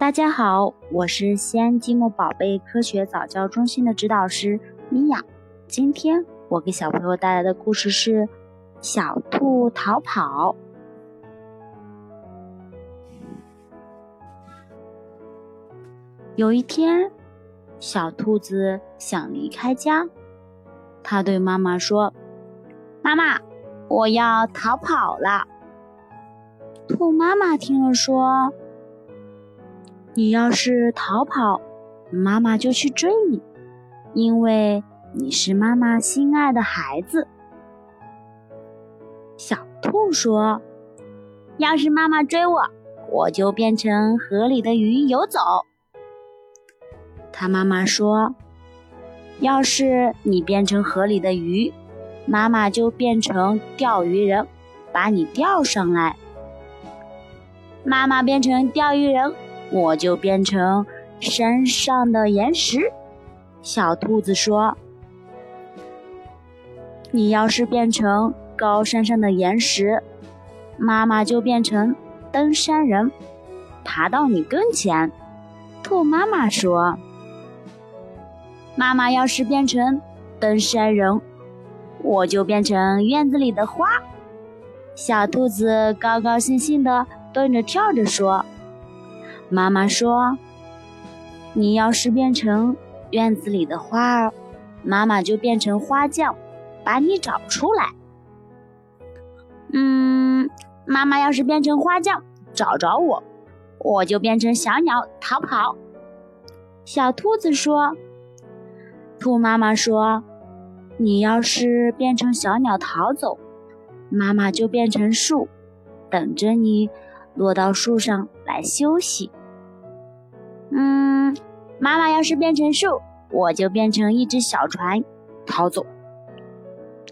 大家好，我是西安积木宝贝科学早教中心的指导师米娅。今天我给小朋友带来的故事是《小兔逃跑》。有一天，小兔子想离开家，它对妈妈说：“妈妈，我要逃跑了。”兔妈妈听了说。你要是逃跑，妈妈就去追你，因为你是妈妈心爱的孩子。小兔说：“要是妈妈追我，我就变成河里的鱼游走。”他妈妈说：“要是你变成河里的鱼，妈妈就变成钓鱼人，把你钓上来。”妈妈变成钓鱼人。我就变成山上的岩石。小兔子说：“你要是变成高山上的岩石，妈妈就变成登山人，爬到你跟前。”兔妈妈说：“妈妈要是变成登山人，我就变成院子里的花。”小兔子高高兴兴地蹦着跳着说。妈妈说：“你要是变成院子里的花儿，妈妈就变成花匠，把你找出来。”嗯，妈妈要是变成花匠，找着我，我就变成小鸟逃跑。小兔子说：“兔妈妈说，你要是变成小鸟逃走，妈妈就变成树，等着你落到树上来休息。”嗯，妈妈要是变成树，我就变成一只小船逃走。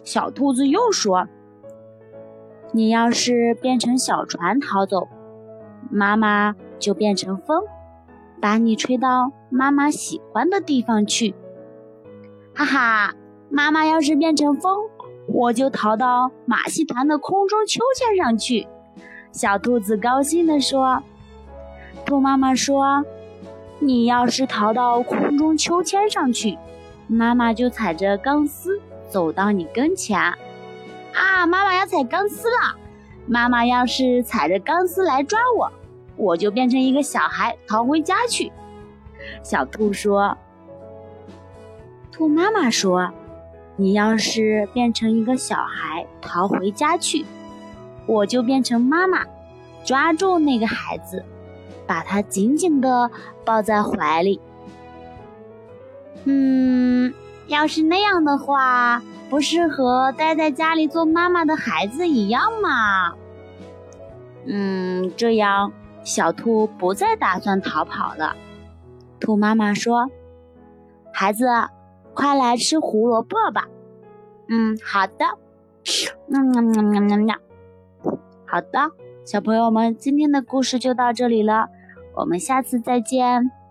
小兔子又说：“你要是变成小船逃走，妈妈就变成风，把你吹到妈妈喜欢的地方去。”哈哈，妈妈要是变成风，我就逃到马戏团的空中秋千上去。小兔子高兴地说：“兔妈妈说。”你要是逃到空中秋千上去，妈妈就踩着钢丝走到你跟前。啊，妈妈要踩钢丝了！妈妈要是踩着钢丝来抓我，我就变成一个小孩逃回家去。小兔说：“兔妈妈说，你要是变成一个小孩逃回家去，我就变成妈妈，抓住那个孩子。”把它紧紧地抱在怀里。嗯，要是那样的话，不是和待在家里做妈妈的孩子一样吗？嗯，这样小兔不再打算逃跑了。兔妈妈说：“孩子，快来吃胡萝卜吧。”嗯，好的。嗯嗯嗯嗯嗯嗯。好的，小朋友们，今天的故事就到这里了。我们下次再见。